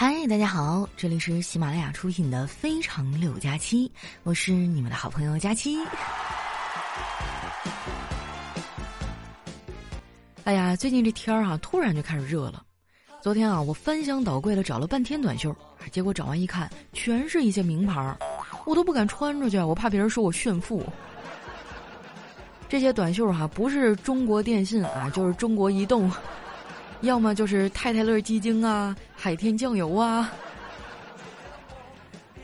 嗨，大家好，这里是喜马拉雅出品的《非常六加七》，我是你们的好朋友佳期。哎呀，最近这天儿哈，突然就开始热了。昨天啊，我翻箱倒柜的找了半天短袖，结果找完一看，全是一些名牌儿，我都不敢穿出去，我怕别人说我炫富。这些短袖哈，不是中国电信啊，就是中国移动。要么就是太太乐鸡精啊，海天酱油啊，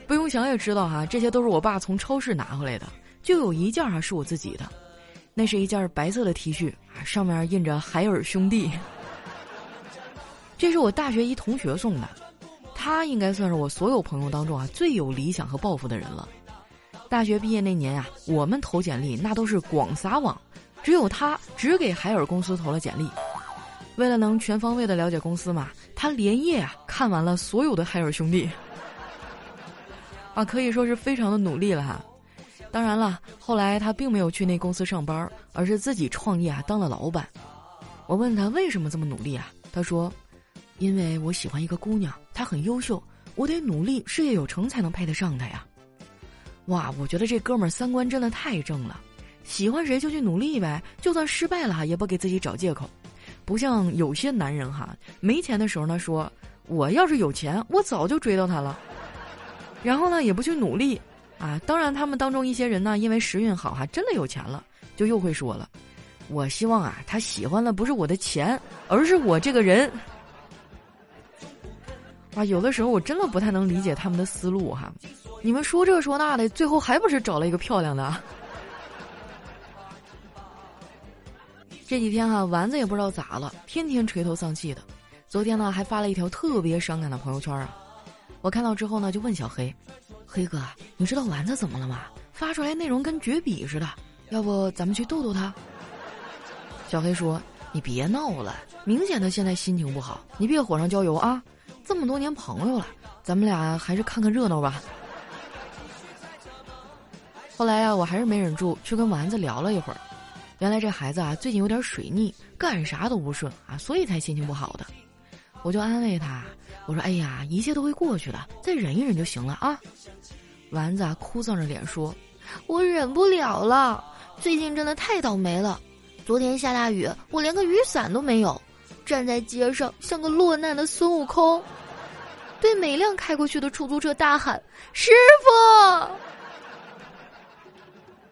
不用想也知道哈，这些都是我爸从超市拿回来的。就有一件啊是我自己的，那是一件白色的 T 恤，上面印着海尔兄弟。这是我大学一同学送的，他应该算是我所有朋友当中啊最有理想和抱负的人了。大学毕业那年呀，我们投简历那都是广撒网，只有他只给海尔公司投了简历。为了能全方位的了解公司嘛，他连夜啊看完了所有的海尔兄弟，啊可以说是非常的努力了哈。当然了，后来他并没有去那公司上班，而是自己创业啊当了老板。我问他为什么这么努力啊？他说：“因为我喜欢一个姑娘，她很优秀，我得努力，事业有成才能配得上她呀。”哇，我觉得这哥们儿三观真的太正了，喜欢谁就去努力呗，就算失败了也不给自己找借口。不像有些男人哈，没钱的时候呢说，我要是有钱，我早就追到她了。然后呢，也不去努力啊。当然，他们当中一些人呢，因为时运好哈，真的有钱了，就又会说了，我希望啊，他喜欢的不是我的钱，而是我这个人。啊，有的时候我真的不太能理解他们的思路哈。你们说这说那的，最后还不是找了一个漂亮的？这几天哈，丸子也不知道咋了，天天垂头丧气的。昨天呢，还发了一条特别伤感的朋友圈啊。我看到之后呢，就问小黑：“黑哥，你知道丸子怎么了吗？发出来内容跟绝笔似的，要不咱们去逗逗他？”小黑说：“你别闹了，明显他现在心情不好，你别火上浇油啊！这么多年朋友了，咱们俩还是看看热闹吧。”后来呀，我还是没忍住，去跟丸子聊了一会儿。原来这孩子啊，最近有点水逆，干啥都不顺啊，所以才心情不好的。我就安慰他，我说：“哎呀，一切都会过去的，再忍一忍就行了啊。”丸子啊，哭丧着脸说：“我忍不了了，最近真的太倒霉了。昨天下大雨，我连个雨伞都没有，站在街上像个落难的孙悟空，对每辆开过去的出租车大喊：‘师傅！’”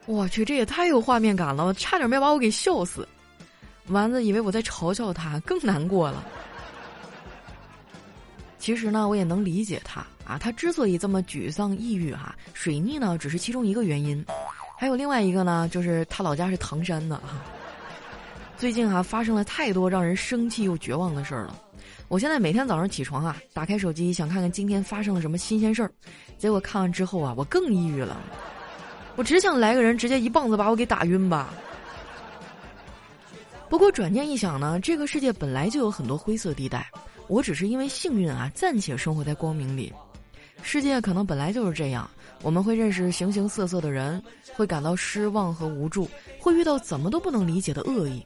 我去，这也太有画面感了，我差点没把我给笑死。丸子以为我在嘲笑他，更难过了。其实呢，我也能理解他啊，他之所以这么沮丧抑郁哈，水逆呢只是其中一个原因，还有另外一个呢，就是他老家是唐山的啊。最近啊，发生了太多让人生气又绝望的事儿了。我现在每天早上起床啊，打开手机想看看今天发生了什么新鲜事儿，结果看完之后啊，我更抑郁了。我只想来个人直接一棒子把我给打晕吧。不过转念一想呢，这个世界本来就有很多灰色地带，我只是因为幸运啊，暂且生活在光明里。世界可能本来就是这样，我们会认识形形色色的人，会感到失望和无助，会遇到怎么都不能理解的恶意。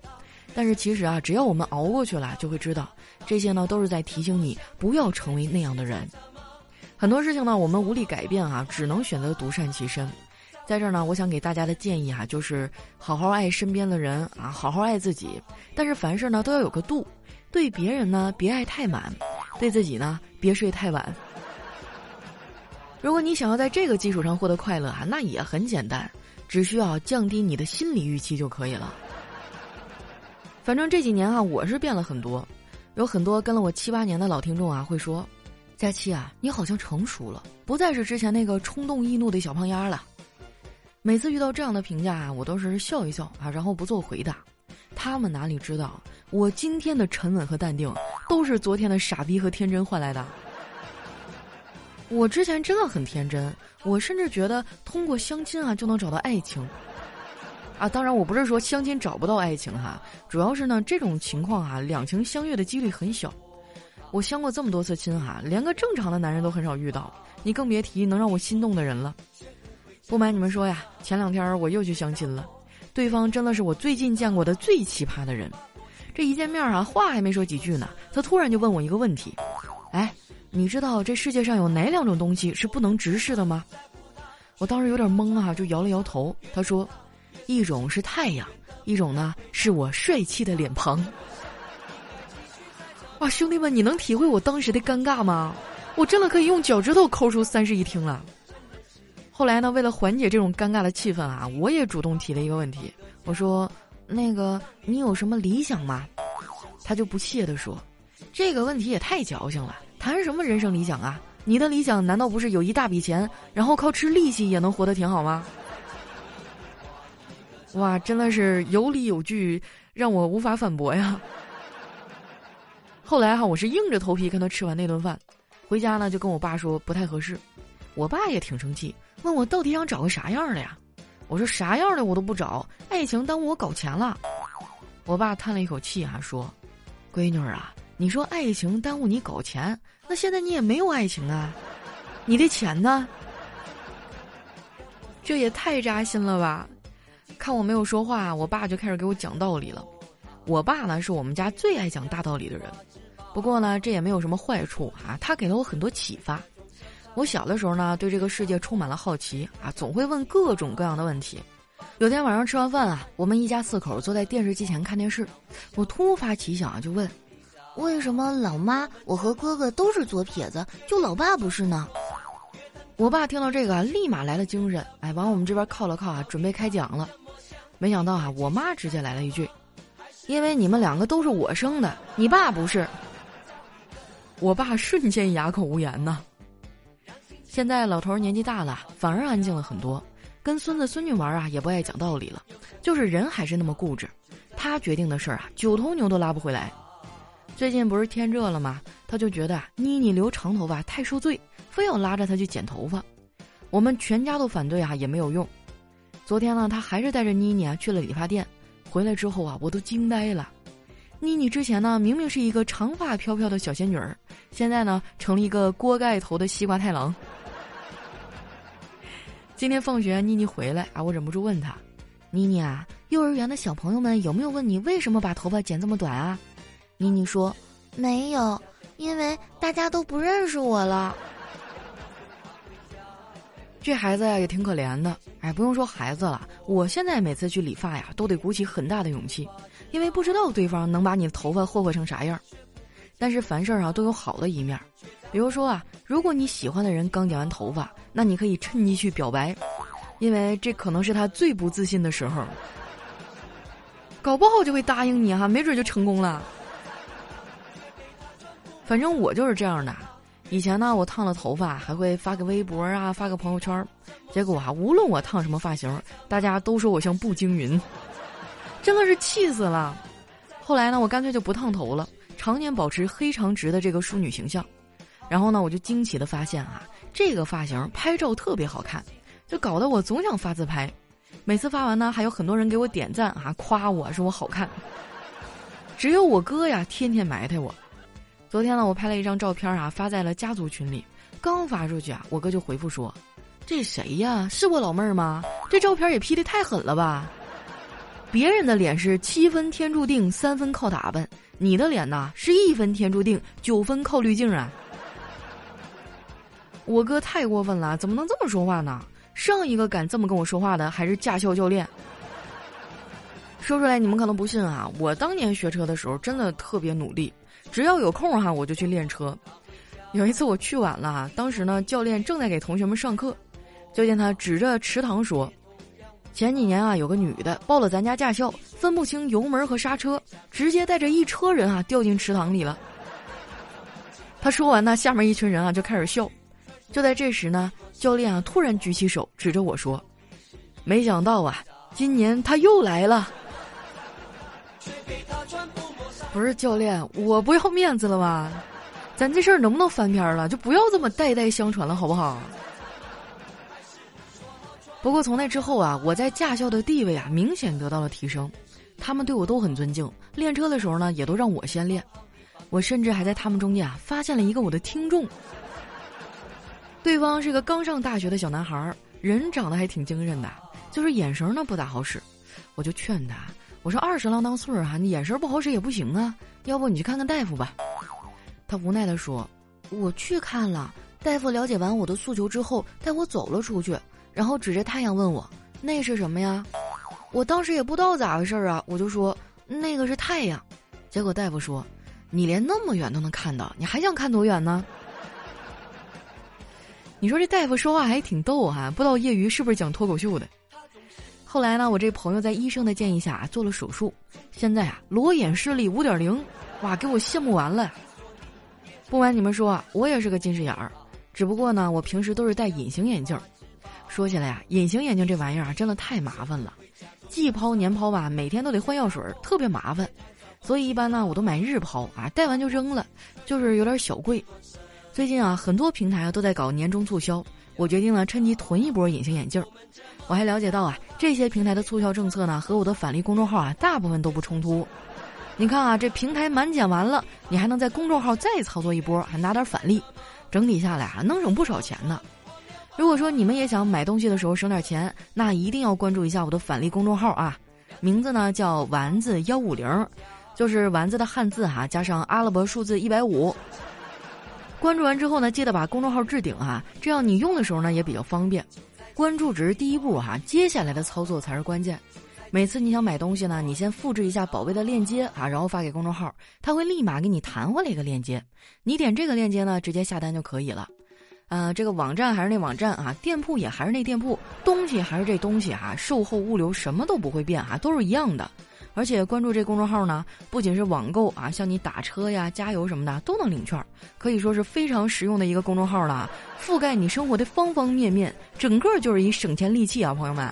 但是其实啊，只要我们熬过去了，就会知道这些呢都是在提醒你不要成为那样的人。很多事情呢，我们无力改变啊，只能选择独善其身。在这儿呢，我想给大家的建议啊，就是好好爱身边的人啊，好好爱自己。但是凡事呢都要有个度，对别人呢别爱太满，对自己呢别睡太晚。如果你想要在这个基础上获得快乐啊，那也很简单，只需要降低你的心理预期就可以了。反正这几年啊，我是变了很多，有很多跟了我七八年的老听众啊会说：“佳期啊，你好像成熟了，不再是之前那个冲动易怒的小胖丫了。”每次遇到这样的评价啊，我都是笑一笑啊，然后不做回答。他们哪里知道，我今天的沉稳和淡定，都是昨天的傻逼和天真换来的。我之前真的很天真，我甚至觉得通过相亲啊就能找到爱情。啊，当然我不是说相亲找不到爱情哈，主要是呢这种情况啊，两情相悦的几率很小。我相过这么多次亲哈，连个正常的男人都很少遇到，你更别提能让我心动的人了。不瞒你们说呀，前两天我又去相亲了，对方真的是我最近见过的最奇葩的人。这一见面啊，话还没说几句呢，他突然就问我一个问题：“哎，你知道这世界上有哪两种东西是不能直视的吗？”我当时有点懵啊，就摇了摇头。他说：“一种是太阳，一种呢是我帅气的脸庞。”哇，兄弟们，你能体会我当时的尴尬吗？我真的可以用脚趾头抠出三室一厅了。后来呢，为了缓解这种尴尬的气氛啊，我也主动提了一个问题，我说：“那个，你有什么理想吗？”他就不屑地说：“这个问题也太矫情了，谈什么人生理想啊？你的理想难道不是有一大笔钱，然后靠吃利息也能活得挺好吗？”哇，真的是有理有据，让我无法反驳呀。后来哈，我是硬着头皮跟他吃完那顿饭，回家呢就跟我爸说不太合适，我爸也挺生气，问我到底想找个啥样的呀？我说啥样的我都不找，爱情耽误我搞钱了。我爸叹了一口气啊，说：“闺女啊，你说爱情耽误你搞钱，那现在你也没有爱情啊，你的钱呢？这也太扎心了吧！看我没有说话，我爸就开始给我讲道理了。我爸呢是我们家最爱讲大道理的人。”不过呢，这也没有什么坏处啊。他给了我很多启发。我小的时候呢，对这个世界充满了好奇啊，总会问各种各样的问题。有天晚上吃完饭啊，我们一家四口坐在电视机前看电视，我突发奇想啊，就问：为什么老妈我和哥哥都是左撇子，就老爸不是呢？我爸听到这个，立马来了精神，哎，往我们这边靠了靠啊，准备开讲了。没想到啊，我妈直接来了一句：因为你们两个都是我生的，你爸不是。我爸瞬间哑口无言呐。现在老头年纪大了，反而安静了很多，跟孙子孙女玩啊也不爱讲道理了，就是人还是那么固执。他决定的事儿啊，九头牛都拉不回来。最近不是天热了吗？他就觉得啊妮妮留长头发太受罪，非要拉着他去剪头发。我们全家都反对啊，也没有用。昨天呢，他还是带着妮妮啊去了理发店，回来之后啊，我都惊呆了。妮妮之前呢，明明是一个长发飘飘的小仙女儿，现在呢，成了一个锅盖头的西瓜太郎。今天放学，妮妮回来啊，我忍不住问她：“妮妮啊，幼儿园的小朋友们有没有问你为什么把头发剪这么短啊？”妮妮说：“没有，因为大家都不认识我了。”这孩子呀，也挺可怜的。哎，不用说孩子了，我现在每次去理发呀，都得鼓起很大的勇气。因为不知道对方能把你头发霍霍成啥样，但是凡事啊都有好的一面，比如说啊，如果你喜欢的人刚剪完头发，那你可以趁机去表白，因为这可能是他最不自信的时候，搞不好就会答应你哈，没准就成功了。反正我就是这样的，以前呢我烫了头发还会发个微博啊，发个朋友圈，结果啊无论我烫什么发型，大家都说我像步惊云。真的是气死了！后来呢，我干脆就不烫头了，常年保持黑长直的这个淑女形象。然后呢，我就惊奇的发现啊，这个发型拍照特别好看，就搞得我总想发自拍。每次发完呢，还有很多人给我点赞啊，夸我说我好看。只有我哥呀，天天埋汰我。昨天呢，我拍了一张照片啊，发在了家族群里。刚发出去啊，我哥就回复说：“这谁呀？是我老妹儿吗？这照片也 P 的太狠了吧！”别人的脸是七分天注定，三分靠打扮，你的脸呐是一分天注定，九分靠滤镜啊！我哥太过分了，怎么能这么说话呢？上一个敢这么跟我说话的还是驾校教练。说出来你们可能不信啊，我当年学车的时候真的特别努力，只要有空哈我就去练车。有一次我去晚了，当时呢教练正在给同学们上课，就见他指着池塘说。前几年啊，有个女的报了咱家驾校，分不清油门和刹车，直接带着一车人啊掉进池塘里了。他说完呢，下面一群人啊就开始笑。就在这时呢，教练啊突然举起手指着我说：“没想到啊，今年他又来了。”不是教练，我不要面子了吧？咱这事儿能不能翻篇了？就不要这么代代相传了，好不好？不过从那之后啊，我在驾校的地位啊明显得到了提升，他们对我都很尊敬。练车的时候呢，也都让我先练。我甚至还在他们中间啊发现了一个我的听众。对方是个刚上大学的小男孩，人长得还挺精神的，就是眼神呢不大好使。我就劝他，我说二十郎当岁儿哈，你眼神不好使也不行啊，要不你去看看大夫吧。他无奈的说：“我去看了，大夫了解完我的诉求之后，带我走了出去，然后指着太阳问我：“那是什么呀？”我当时也不知道咋回事啊，我就说：“那个是太阳。”结果大夫说：“你连那么远都能看到，你还想看多远呢？”你说这大夫说话还挺逗哈，不知道业余是不是讲脱口秀的。后来呢，我这朋友在医生的建议下做了手术，现在啊，裸眼视力五点零，哇，给我羡慕完了。不瞒你们说啊，我也是个近视眼儿，只不过呢，我平时都是戴隐形眼镜。说起来呀，隐形眼镜这玩意儿啊，真的太麻烦了，季抛年抛吧，每天都得换药水，特别麻烦。所以一般呢，我都买日抛啊，戴完就扔了，就是有点小贵。最近啊，很多平台啊都在搞年终促销，我决定呢趁机囤一波隐形眼镜。我还了解到啊，这些平台的促销政策呢，和我的返利公众号啊，大部分都不冲突。你看啊，这平台满减完了，你还能在公众号再操作一波，还拿点返利，整体下来啊，能省不少钱呢。如果说你们也想买东西的时候省点钱，那一定要关注一下我的返利公众号啊，名字呢叫丸子幺五零，就是丸子的汉字哈，加上阿拉伯数字一百五。关注完之后呢，记得把公众号置顶啊，这样你用的时候呢也比较方便。关注只是第一步哈，接下来的操作才是关键。每次你想买东西呢，你先复制一下宝贝的链接啊，然后发给公众号，他会立马给你弹回来一个链接，你点这个链接呢，直接下单就可以了。呃，这个网站还是那网站啊，店铺也还是那店铺，东西还是这东西哈，售后物流什么都不会变哈，都是一样的。而且关注这公众号呢，不仅是网购啊，像你打车呀、加油什么的都能领券，可以说是非常实用的一个公众号了，覆盖你生活的方方面面，整个就是一省钱利器啊，朋友们。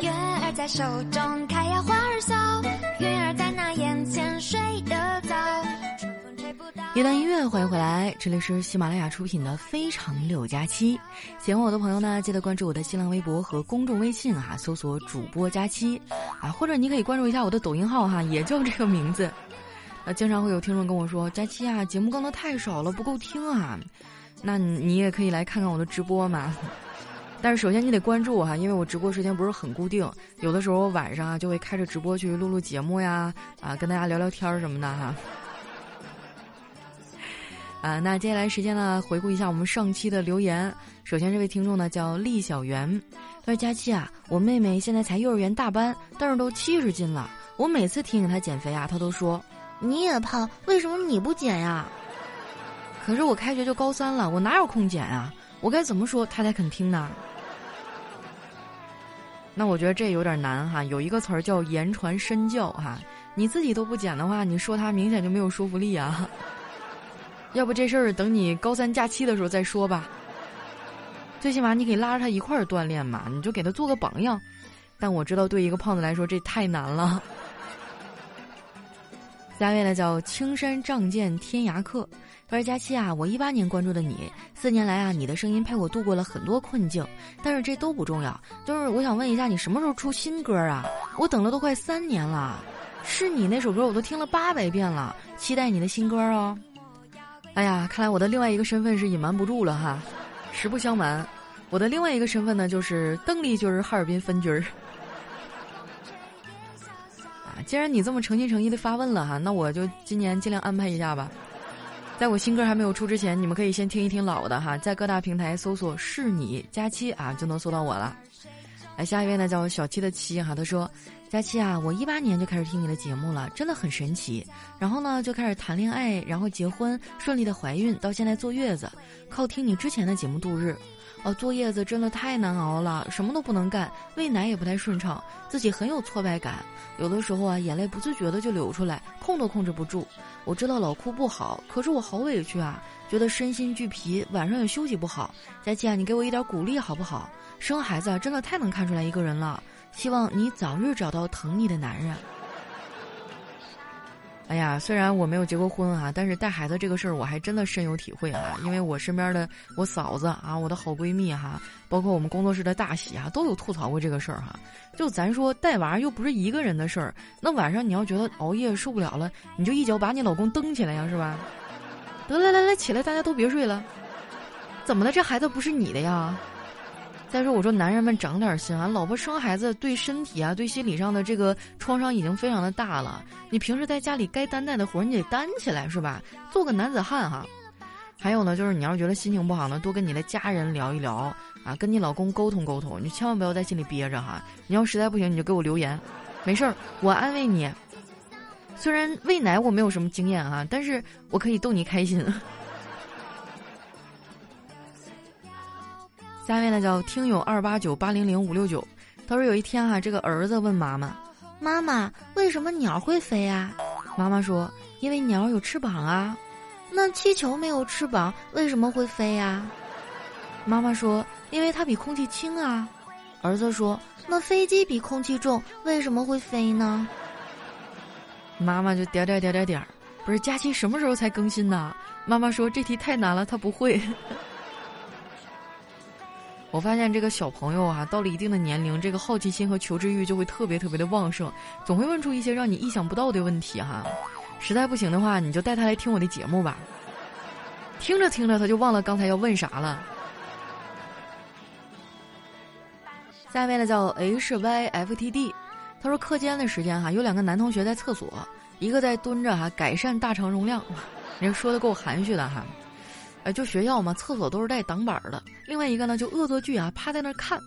月儿在手中开呀花儿笑，云儿在那眼前睡得。一段音乐，欢迎回来，这里是喜马拉雅出品的《非常六加七》。喜欢我的朋友呢，记得关注我的新浪微博和公众微信哈，搜索主播佳期啊，或者你可以关注一下我的抖音号哈，也叫这个名字。呃，经常会有听众跟我说：“佳期啊，节目更的太少了，不够听啊。”那你也可以来看看我的直播嘛。但是首先你得关注我哈，因为我直播时间不是很固定，有的时候晚上啊就会开着直播去录录节目呀，啊跟大家聊聊天什么的哈。啊，那接下来时间呢，回顾一下我们上期的留言。首先这位听众呢叫厉小媛，他说：“佳期啊，我妹妹现在才幼儿园大班，但是都七十斤了。我每次提醒她减肥啊，她都说你也胖，为什么你不减呀？可是我开学就高三了，我哪有空减啊？我该怎么说她才肯听呢？”那我觉得这有点难哈，有一个词儿叫言传身教哈，你自己都不减的话，你说她明显就没有说服力啊。要不这事儿等你高三假期的时候再说吧。最起码你可以拉着他一块儿锻炼嘛，你就给他做个榜样。但我知道对一个胖子来说这太难了。下位呢叫青山仗剑天涯客，他说佳期啊，我一八年关注的你，四年来啊，你的声音陪我度过了很多困境。但是这都不重要，就是我想问一下，你什么时候出新歌啊？我等了都快三年了，是你那首歌我都听了八百遍了，期待你的新歌哦。哎呀，看来我的另外一个身份是隐瞒不住了哈。实不相瞒，我的另外一个身份呢，就是邓丽君儿哈尔滨分局儿。啊，既然你这么诚心诚意的发问了哈，那我就今年尽量安排一下吧。在我新歌还没有出之前，你们可以先听一听老的哈，在各大平台搜索“是你佳期”啊，就能搜到我了。来，下一位呢叫小七的七哈，他说。佳期啊，我一八年就开始听你的节目了，真的很神奇。然后呢，就开始谈恋爱，然后结婚，顺利的怀孕，到现在坐月子，靠听你之前的节目度日。哦，坐月子真的太难熬了，什么都不能干，喂奶也不太顺畅，自己很有挫败感，有的时候啊，眼泪不自觉的就流出来，控都控制不住。我知道老哭不好，可是我好委屈啊，觉得身心俱疲，晚上也休息不好。佳期啊，你给我一点鼓励好不好？生孩子啊，真的太能看出来一个人了。希望你早日找到疼你的男人。哎呀，虽然我没有结过婚啊，但是带孩子这个事儿我还真的深有体会啊。因为我身边的我嫂子啊，我的好闺蜜哈，包括我们工作室的大喜啊，都有吐槽过这个事儿哈。就咱说带娃又不是一个人的事儿，那晚上你要觉得熬夜受不了了，你就一脚把你老公蹬起来呀，是吧？得来来来，起来，大家都别睡了。怎么的？这孩子不是你的呀？再说我说男人们长点心啊，老婆生孩子对身体啊、对心理上的这个创伤已经非常的大了。你平时在家里该担待的活你得担起来是吧？做个男子汉哈。还有呢，就是你要是觉得心情不好呢，多跟你的家人聊一聊啊，跟你老公沟通沟通，你千万不要在心里憋着哈。你要实在不行，你就给我留言，没事儿，我安慰你。虽然喂奶我没有什么经验哈，但是我可以逗你开心。下面呢叫听友二八九八零零五六九，他说有一天哈，这个儿子问妈妈：“妈妈，为什么鸟会飞啊？”妈妈说：“因为鸟有翅膀啊。”那气球没有翅膀，为什么会飞呀？妈妈说：“因为它比空气轻啊。”儿子说：“那飞机比空气重，为什么会飞呢？”妈妈就点点点点点，不是佳期什么时候才更新呢？妈妈说这题太难了，他不会。我发现这个小朋友啊，到了一定的年龄，这个好奇心和求知欲就会特别特别的旺盛，总会问出一些让你意想不到的问题哈。实在不行的话，你就带他来听我的节目吧。听着听着，他就忘了刚才要问啥了。下面呢叫 H Y F T D，他说课间的时间哈，有两个男同学在厕所，一个在蹲着哈改善大肠容量，人说的够含蓄的哈。呃，就学校嘛，厕所都是带挡板的。另外一个呢就恶作剧啊，趴在那儿看。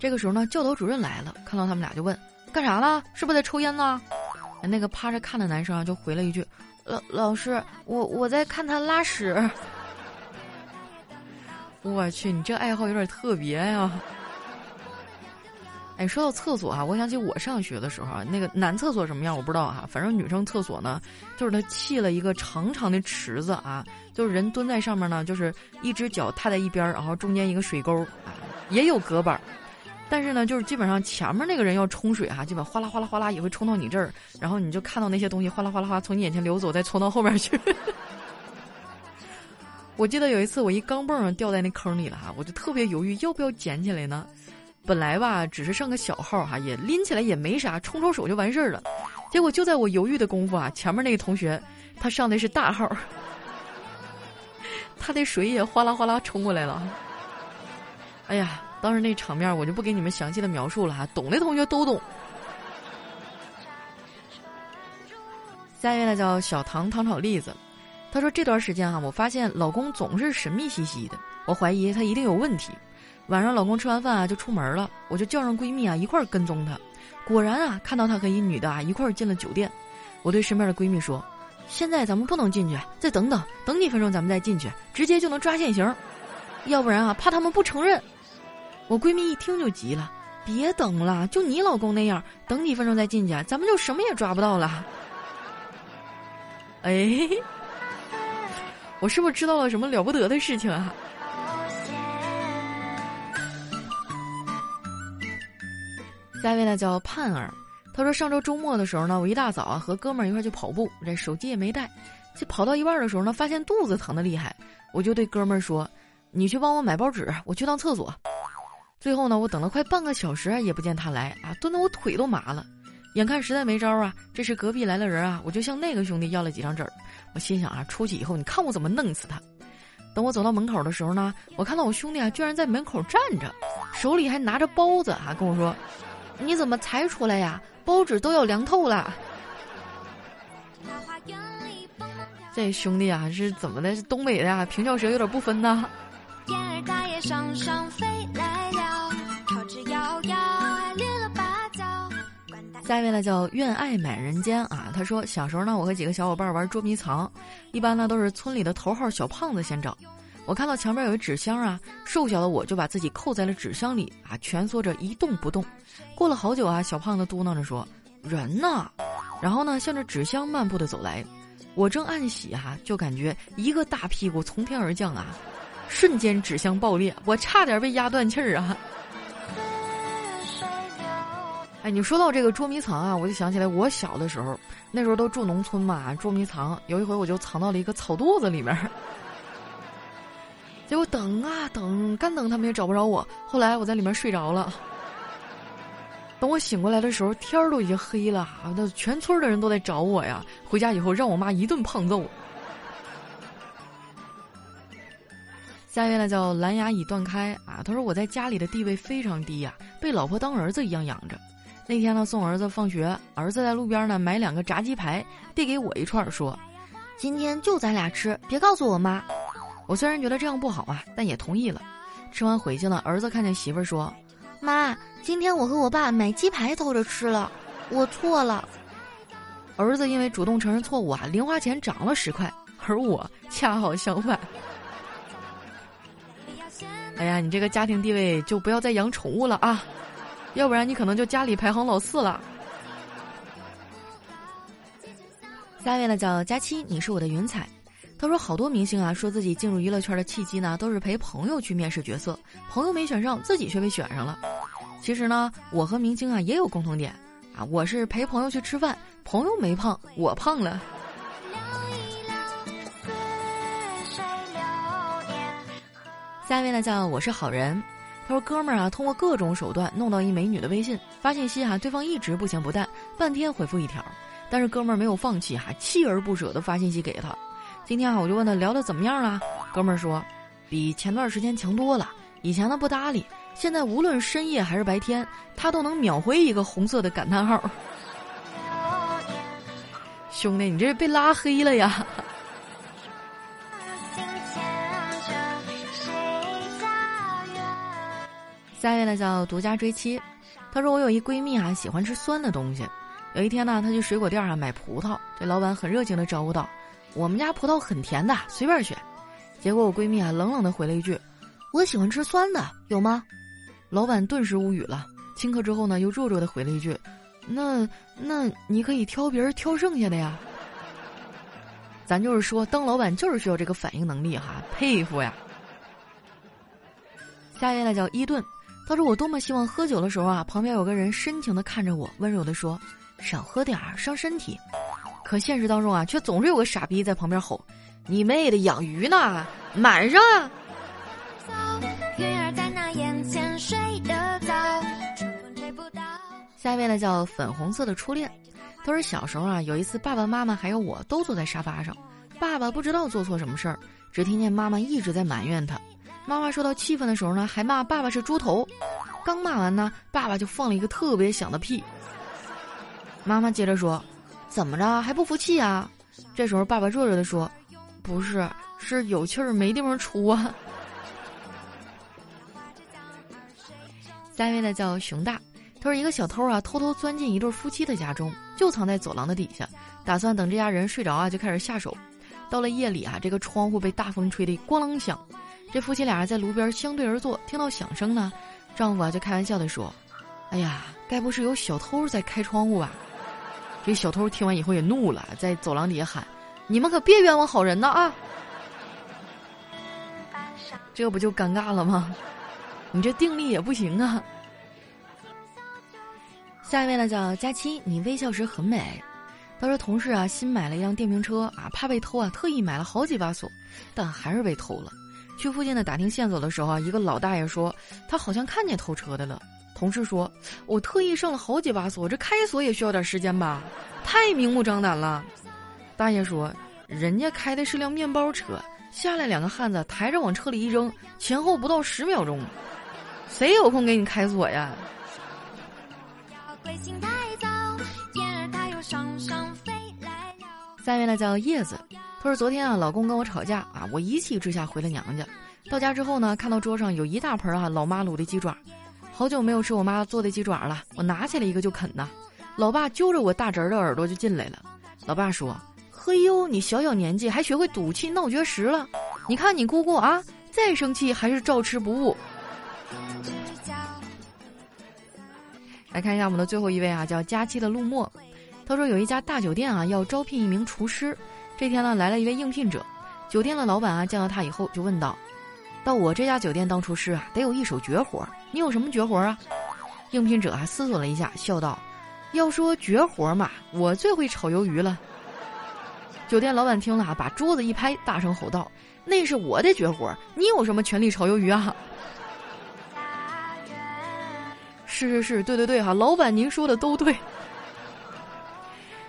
这个时候呢，教导主任来了，看到他们俩就问：干啥呢？是不是在抽烟呢？那个趴着看的男生啊，就回了一句：“老老师，我我在看他拉屎。”我去，你这爱好有点特别呀！哎，说到厕所啊，我想起我上学的时候啊，那个男厕所什么样我不知道哈，反正女生厕所呢，就是他砌了一个长长的池子啊，就是人蹲在上面呢，就是一只脚踏在一边，然后中间一个水沟啊，也有隔板。但是呢，就是基本上前面那个人要冲水哈，基本哗啦哗啦哗啦也会冲到你这儿，然后你就看到那些东西哗啦哗啦哗从你眼前流走，再冲到后面去。我记得有一次我一钢镚掉在那坑里了哈，我就特别犹豫要不要捡起来呢。本来吧，只是上个小号哈，也拎起来也没啥，冲冲手就完事儿了。结果就在我犹豫的功夫啊，前面那个同学他上的是大号，他的水也哗啦哗啦冲过来了。哎呀！当时那场面我就不给你们详细的描述了哈，懂的同学都懂。下一位呢叫小唐糖炒栗子，他说这段时间哈，我发现老公总是神秘兮兮的，我怀疑他一定有问题。晚上老公吃完饭啊就出门了，我就叫上闺蜜啊一块儿跟踪他，果然啊看到他和一女的啊一块儿进了酒店。我对身边的闺蜜说：“现在咱们不能进去，再等等，等几分钟咱们再进去，直接就能抓现行，要不然啊怕他们不承认。”我闺蜜一听就急了，别等了，就你老公那样，等几分钟再进去，咱们就什么也抓不到了。哎，我是不是知道了什么了不得的事情啊？下一位呢叫盼儿，他说上周周末的时候呢，我一大早啊和哥们儿一块去跑步，这手机也没带，就跑到一半的时候呢，发现肚子疼的厉害，我就对哥们儿说：“你去帮我买包纸，我去趟厕所。”最后呢，我等了快半个小时也不见他来啊，蹲得我腿都麻了。眼看实在没招啊，这时隔壁来了人啊，我就向那个兄弟要了几张纸。我心想啊，出去以后你看我怎么弄死他。等我走到门口的时候呢，我看到我兄弟啊，居然在门口站着，手里还拿着包子啊，跟我说：“你怎么才出来呀？包纸都要凉透了。”这兄弟啊，是怎么的？是东北的呀？平翘舌有点不分呐。下一位呢叫愿爱满人间啊，他说小时候呢，我和几个小伙伴玩捉迷藏，一般呢都是村里的头号小胖子先找。我看到墙边有一纸箱啊，瘦小的我就把自己扣在了纸箱里啊，蜷缩着一动不动。过了好久啊，小胖子嘟囔着说：“人呢？”然后呢，向着纸箱漫步的走来。我正暗喜哈，就感觉一个大屁股从天而降啊，瞬间纸箱爆裂，我差点被压断气儿啊。哎，你说到这个捉迷藏啊，我就想起来我小的时候，那时候都住农村嘛，捉迷藏。有一回我就藏到了一个草垛子里面，结果等啊等，干等他们也找不着我。后来我在里面睡着了，等我醒过来的时候，天儿都已经黑了，那全村的人都在找我呀。回家以后让我妈一顿胖揍。下一位呢叫蓝牙已断开啊，他说我在家里的地位非常低呀，被老婆当儿子一样养着。那天呢送儿子放学，儿子在路边呢买两个炸鸡排，递给我一串，说：“今天就咱俩吃，别告诉我妈。”我虽然觉得这样不好啊，但也同意了。吃完回去了，儿子看见媳妇儿说：“妈，今天我和我爸买鸡排偷着吃了，我错了。”儿子因为主动承认错误啊，零花钱涨了十块，而我恰好相反。哎呀，你这个家庭地位就不要再养宠物了啊，要不然你可能就家里排行老四了。下一位呢叫佳期，你是我的云彩。他说好多明星啊，说自己进入娱乐圈的契机呢，都是陪朋友去面试角色，朋友没选上，自己却被选上了。其实呢，我和明星啊也有共同点啊，我是陪朋友去吃饭，朋友没胖，我胖了。下一位呢叫我是好人，他说哥们儿啊，通过各种手段弄到一美女的微信，发信息哈，对方一直不咸不淡，半天回复一条，但是哥们儿没有放弃哈，锲而不舍的发信息给他。今天啊，我就问他聊的怎么样了，哥们儿说，比前段时间强多了，以前呢不搭理，现在无论深夜还是白天，他都能秒回一个红色的感叹号。兄弟，你这是被拉黑了呀！下一位呢叫独家追妻，她说我有一闺蜜啊，喜欢吃酸的东西。有一天呢，她去水果店啊买葡萄，这老板很热情的招呼道：“我们家葡萄很甜的，随便选。”结果我闺蜜啊冷冷的回了一句：“我喜欢吃酸的，有吗？”老板顿时无语了，顷刻之后呢，又弱弱的回了一句：“那那你可以挑别人挑剩下的呀。”咱就是说，当老板就是需要这个反应能力哈，佩服呀。下一位呢叫伊顿。他说：“我多么希望喝酒的时候啊，旁边有个人深情的看着我，温柔的说，少喝点儿，伤身体。可现实当中啊，却总是有个傻逼在旁边吼：‘你妹的，养鱼呢，满上啊！’”下一位呢叫粉红色的初恋。他说：“小时候啊，有一次爸爸妈妈还有我都坐在沙发上，爸爸不知道做错什么事儿，只听见妈妈一直在埋怨他。”妈妈受到气愤的时候呢，还骂爸爸是猪头。刚骂完呢，爸爸就放了一个特别响的屁。妈妈接着说：“怎么着还不服气啊？”这时候爸爸弱弱的说：“不是，是有气儿没地方出啊。”下一位呢叫熊大，他说一个小偷啊偷偷钻进一对夫妻的家中，就藏在走廊的底下，打算等这家人睡着啊就开始下手。到了夜里啊，这个窗户被大风吹得咣啷响。这夫妻俩在炉边相对而坐，听到响声呢，丈夫啊就开玩笑的说：“哎呀，该不是有小偷在开窗户吧？”这小偷听完以后也怒了，在走廊底下喊：“你们可别冤枉好人呐啊！”这不就尴尬了吗？你这定力也不行啊。下一位呢叫佳期，你微笑时很美。他说同事啊新买了一辆电瓶车啊，怕被偷啊，特意买了好几把锁，但还是被偷了。去附近的打听线索的时候啊，一个老大爷说他好像看见偷车的了。同事说：“我特意上了好几把锁，这开锁也需要点时间吧？太明目张胆了。”大爷说：“人家开的是辆面包车，下来两个汉子抬着往车里一扔，前后不到十秒钟，谁有空给你开锁呀？”下面呢叫叶子。他说：“昨天啊，老公跟我吵架啊，我一气之下回了娘家。到家之后呢，看到桌上有一大盆啊老妈卤的鸡爪，好久没有吃我妈做的鸡爪了。我拿起来一个就啃呐。老爸揪着我大侄儿的耳朵就进来了。老爸说：‘嘿呦，你小小年纪还学会赌气闹绝食了？你看你姑姑啊，再生气还是照吃不误。’来看一下我们的最后一位啊，叫佳期的陆墨。他说有一家大酒店啊要招聘一名厨师。”这天呢，来了一位应聘者，酒店的老板啊见到他以后就问道：“到我这家酒店当厨师啊，得有一手绝活，你有什么绝活啊？”应聘者还思索了一下，笑道：“要说绝活嘛，我最会炒鱿鱼了。”酒店老板听了啊，把桌子一拍，大声吼道：“那是我的绝活，你有什么权利炒鱿鱼啊？”是是是，对对对哈，老板您说的都对。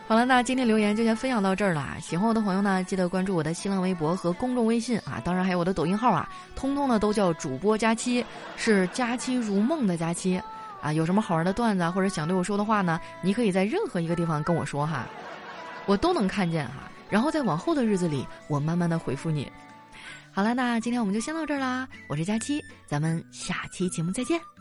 好了，那今天留言就先分享到这儿了。喜欢我的朋友呢，记得关注我的新浪微博和公众微信啊，当然还有我的抖音号啊，通通呢都叫主播佳期，是佳期如梦的佳期啊。有什么好玩的段子或者想对我说的话呢，你可以在任何一个地方跟我说哈，我都能看见哈。然后在往后的日子里，我慢慢的回复你。好了，那今天我们就先到这儿啦。我是佳期，咱们下期节目再见。